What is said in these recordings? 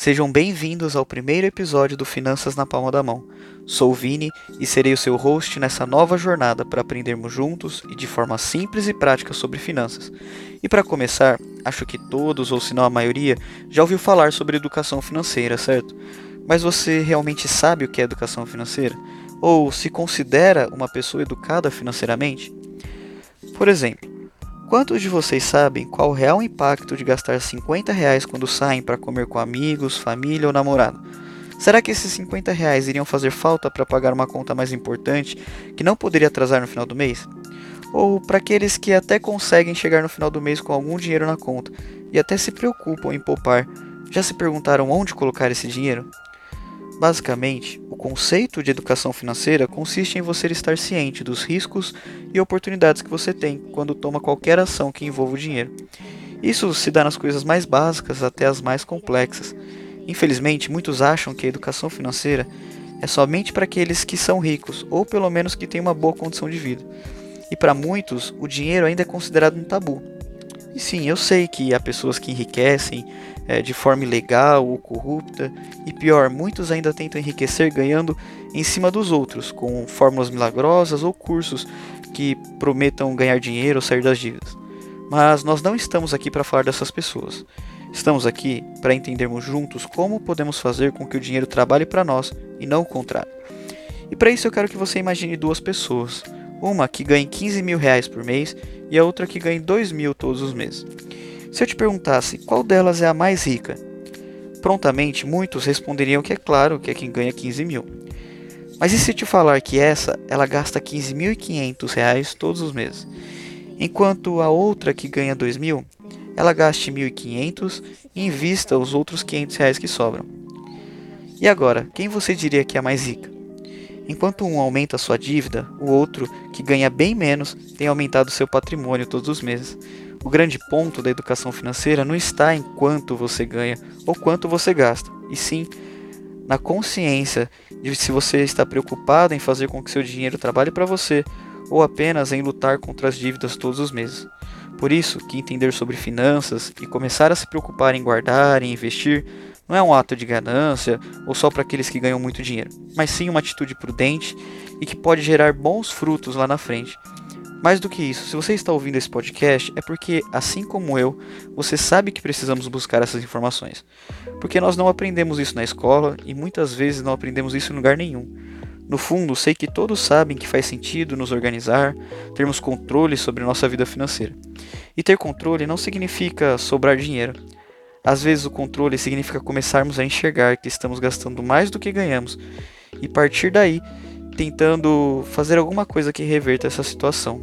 Sejam bem-vindos ao primeiro episódio do Finanças na Palma da Mão. Sou o Vini e serei o seu host nessa nova jornada para aprendermos juntos e de forma simples e prática sobre finanças. E para começar, acho que todos, ou se não a maioria, já ouviu falar sobre educação financeira, certo? Mas você realmente sabe o que é educação financeira? Ou se considera uma pessoa educada financeiramente? Por exemplo, Quantos de vocês sabem qual o real impacto de gastar 50 reais quando saem para comer com amigos, família ou namorado? Será que esses 50 reais iriam fazer falta para pagar uma conta mais importante que não poderia atrasar no final do mês? Ou para aqueles que até conseguem chegar no final do mês com algum dinheiro na conta e até se preocupam em poupar, já se perguntaram onde colocar esse dinheiro? Basicamente, o conceito de educação financeira consiste em você estar ciente dos riscos e oportunidades que você tem quando toma qualquer ação que envolva o dinheiro. Isso se dá nas coisas mais básicas até as mais complexas. Infelizmente, muitos acham que a educação financeira é somente para aqueles que são ricos ou pelo menos que têm uma boa condição de vida. E para muitos, o dinheiro ainda é considerado um tabu. E sim, eu sei que há pessoas que enriquecem é, de forma ilegal ou corrupta, e pior, muitos ainda tentam enriquecer ganhando em cima dos outros, com fórmulas milagrosas ou cursos que prometam ganhar dinheiro ou sair das dívidas. Mas nós não estamos aqui para falar dessas pessoas. Estamos aqui para entendermos juntos como podemos fazer com que o dinheiro trabalhe para nós e não o contrário. E para isso eu quero que você imagine duas pessoas. Uma que ganhe 15 mil reais por mês e a outra que ganhe 2 mil todos os meses. Se eu te perguntasse qual delas é a mais rica, prontamente muitos responderiam que é claro que é quem ganha 15 mil. Mas e se te falar que essa ela gasta 15.500 reais todos os meses, enquanto a outra que ganha 2 mil, ela gaste 1.500 e invista os outros 500 reais que sobram. E agora, quem você diria que é a mais rica? Enquanto um aumenta sua dívida, o outro, que ganha bem menos, tem aumentado seu patrimônio todos os meses. O grande ponto da educação financeira não está em quanto você ganha ou quanto você gasta, e sim na consciência de se você está preocupado em fazer com que seu dinheiro trabalhe para você ou apenas em lutar contra as dívidas todos os meses. Por isso que entender sobre finanças e começar a se preocupar em guardar e investir não é um ato de ganância ou só para aqueles que ganham muito dinheiro, mas sim uma atitude prudente e que pode gerar bons frutos lá na frente. Mais do que isso, se você está ouvindo esse podcast, é porque, assim como eu, você sabe que precisamos buscar essas informações. Porque nós não aprendemos isso na escola e muitas vezes não aprendemos isso em lugar nenhum. No fundo, sei que todos sabem que faz sentido nos organizar, termos controle sobre nossa vida financeira. E ter controle não significa sobrar dinheiro. Às vezes, o controle significa começarmos a enxergar que estamos gastando mais do que ganhamos e partir daí tentando fazer alguma coisa que reverta essa situação.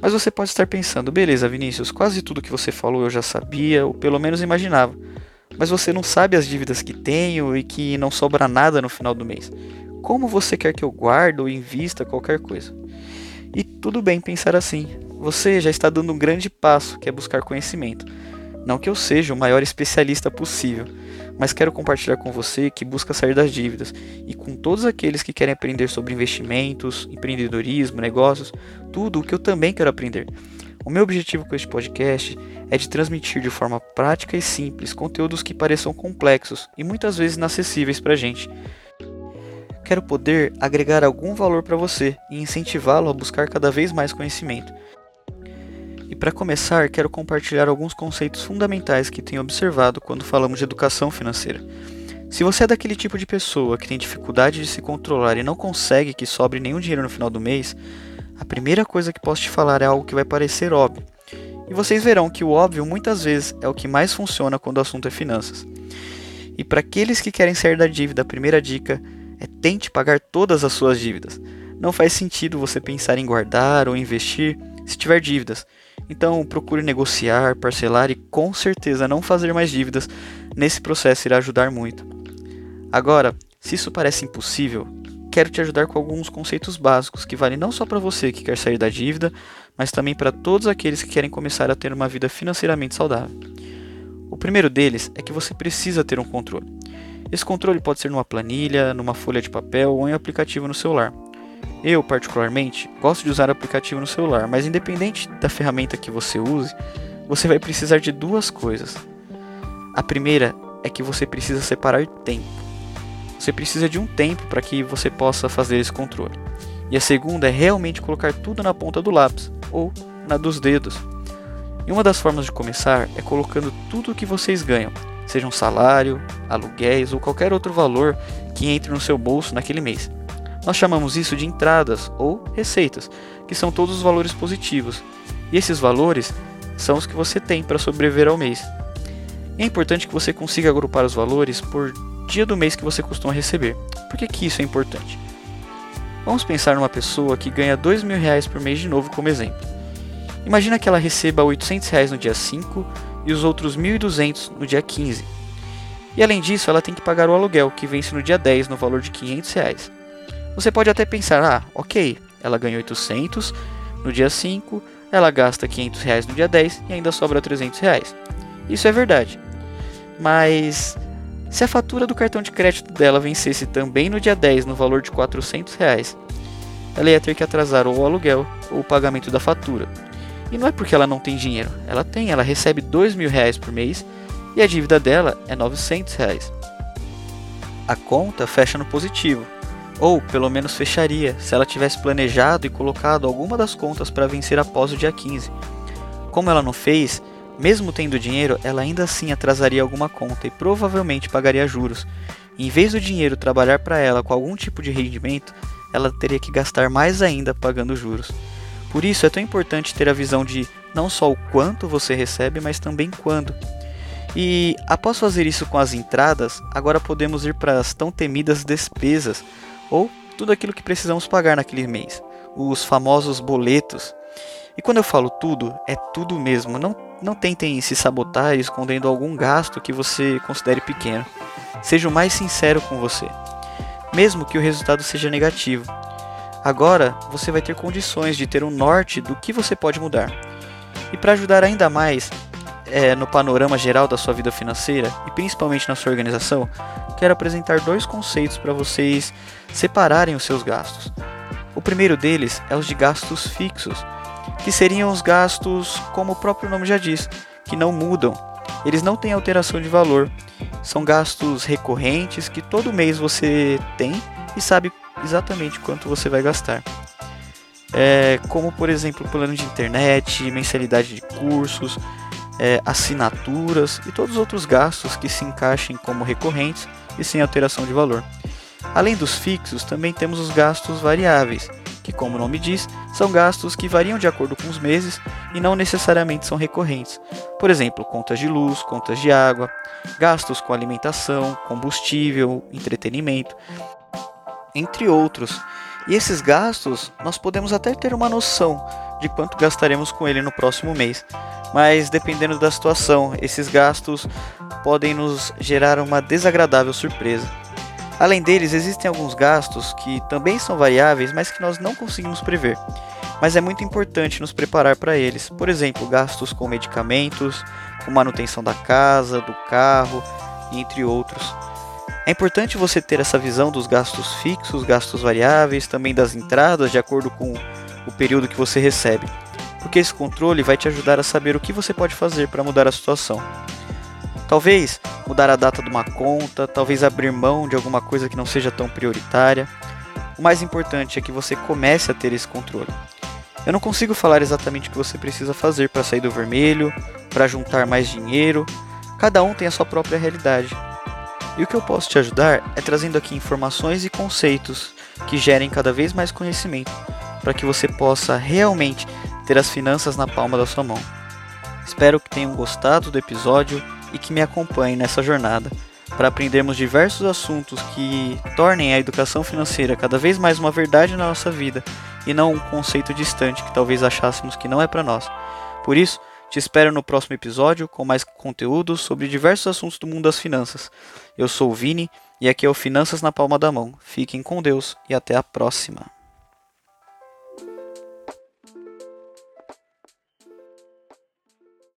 Mas você pode estar pensando, beleza, Vinícius, quase tudo que você falou eu já sabia, ou pelo menos imaginava. Mas você não sabe as dívidas que tenho e que não sobra nada no final do mês. Como você quer que eu guarde ou invista qualquer coisa? E tudo bem pensar assim. Você já está dando um grande passo, que é buscar conhecimento. Não que eu seja o maior especialista possível, mas quero compartilhar com você que busca sair das dívidas e com todos aqueles que querem aprender sobre investimentos, empreendedorismo, negócios, tudo o que eu também quero aprender. O meu objetivo com este podcast é de transmitir de forma prática e simples conteúdos que pareçam complexos e muitas vezes inacessíveis para a gente. Quero poder agregar algum valor para você e incentivá-lo a buscar cada vez mais conhecimento. E para começar, quero compartilhar alguns conceitos fundamentais que tenho observado quando falamos de educação financeira. Se você é daquele tipo de pessoa que tem dificuldade de se controlar e não consegue que sobre nenhum dinheiro no final do mês, a primeira coisa que posso te falar é algo que vai parecer óbvio. E vocês verão que o óbvio muitas vezes é o que mais funciona quando o assunto é finanças. E para aqueles que querem sair da dívida, a primeira dica é tente pagar todas as suas dívidas. Não faz sentido você pensar em guardar ou investir se tiver dívidas. Então, procure negociar, parcelar e com certeza não fazer mais dívidas. Nesse processo irá ajudar muito. Agora, se isso parece impossível, quero te ajudar com alguns conceitos básicos que valem não só para você que quer sair da dívida, mas também para todos aqueles que querem começar a ter uma vida financeiramente saudável. O primeiro deles é que você precisa ter um controle. Esse controle pode ser numa planilha, numa folha de papel ou em um aplicativo no celular. Eu, particularmente, gosto de usar o aplicativo no celular, mas independente da ferramenta que você use, você vai precisar de duas coisas. A primeira é que você precisa separar tempo. Você precisa de um tempo para que você possa fazer esse controle. E a segunda é realmente colocar tudo na ponta do lápis ou na dos dedos. E uma das formas de começar é colocando tudo o que vocês ganham, seja um salário, aluguéis ou qualquer outro valor que entre no seu bolso naquele mês. Nós chamamos isso de entradas ou receitas, que são todos os valores positivos. E esses valores são os que você tem para sobreviver ao mês. É importante que você consiga agrupar os valores por dia do mês que você costuma receber. Por que, que isso é importante? Vamos pensar numa pessoa que ganha dois mil reais por mês de novo como exemplo. Imagina que ela receba 800 reais no dia 5 e os outros 1.200 no dia 15. E além disso, ela tem que pagar o aluguel, que vence no dia 10 no valor de 500 reais. Você pode até pensar, ah, ok, ela ganha 800 no dia 5, ela gasta 500 reais no dia 10 e ainda sobra 300 reais. Isso é verdade. Mas se a fatura do cartão de crédito dela vencesse também no dia 10 no valor de 400 reais, ela ia ter que atrasar ou o aluguel ou o pagamento da fatura. E não é porque ela não tem dinheiro, ela tem, ela recebe 2 mil reais por mês e a dívida dela é 900 reais. A conta fecha no positivo, ou pelo menos fecharia se ela tivesse planejado e colocado alguma das contas para vencer após o dia 15. Como ela não fez, mesmo tendo dinheiro, ela ainda assim atrasaria alguma conta e provavelmente pagaria juros. em vez do dinheiro trabalhar para ela com algum tipo de rendimento, ela teria que gastar mais ainda pagando juros. Por isso é tão importante ter a visão de não só o quanto você recebe, mas também quando. E após fazer isso com as entradas, agora podemos ir para as tão temidas despesas, ou tudo aquilo que precisamos pagar naquele mês, os famosos boletos. E quando eu falo tudo, é tudo mesmo. Não, não tentem se sabotar escondendo algum gasto que você considere pequeno. Seja o mais sincero com você, mesmo que o resultado seja negativo. Agora você vai ter condições de ter um norte do que você pode mudar. E para ajudar ainda mais é, no panorama geral da sua vida financeira e principalmente na sua organização, quero apresentar dois conceitos para vocês separarem os seus gastos. O primeiro deles é os de gastos fixos que seriam os gastos, como o próprio nome já diz, que não mudam. Eles não têm alteração de valor. São gastos recorrentes que todo mês você tem e sabe exatamente quanto você vai gastar. É, como por exemplo plano de internet, mensalidade de cursos, é, assinaturas e todos os outros gastos que se encaixem como recorrentes e sem alteração de valor. Além dos fixos, também temos os gastos variáveis, que, como o nome diz, são gastos que variam de acordo com os meses e não necessariamente são recorrentes. Por exemplo, contas de luz, contas de água, gastos com alimentação, combustível, entretenimento, entre outros. E esses gastos nós podemos até ter uma noção de quanto gastaremos com ele no próximo mês, mas dependendo da situação, esses gastos podem nos gerar uma desagradável surpresa. Além deles, existem alguns gastos que também são variáveis, mas que nós não conseguimos prever. Mas é muito importante nos preparar para eles. Por exemplo, gastos com medicamentos, com manutenção da casa, do carro, entre outros. É importante você ter essa visão dos gastos fixos, gastos variáveis, também das entradas, de acordo com o período que você recebe, porque esse controle vai te ajudar a saber o que você pode fazer para mudar a situação. Talvez mudar a data de uma conta, talvez abrir mão de alguma coisa que não seja tão prioritária. O mais importante é que você comece a ter esse controle. Eu não consigo falar exatamente o que você precisa fazer para sair do vermelho, para juntar mais dinheiro. Cada um tem a sua própria realidade. E o que eu posso te ajudar é trazendo aqui informações e conceitos que gerem cada vez mais conhecimento, para que você possa realmente ter as finanças na palma da sua mão. Espero que tenham gostado do episódio e que me acompanhem nessa jornada para aprendermos diversos assuntos que tornem a educação financeira cada vez mais uma verdade na nossa vida e não um conceito distante que talvez achássemos que não é para nós. Por isso, te espero no próximo episódio com mais conteúdo sobre diversos assuntos do mundo das finanças. Eu sou o Vini e aqui é o Finanças na Palma da Mão. Fiquem com Deus e até a próxima.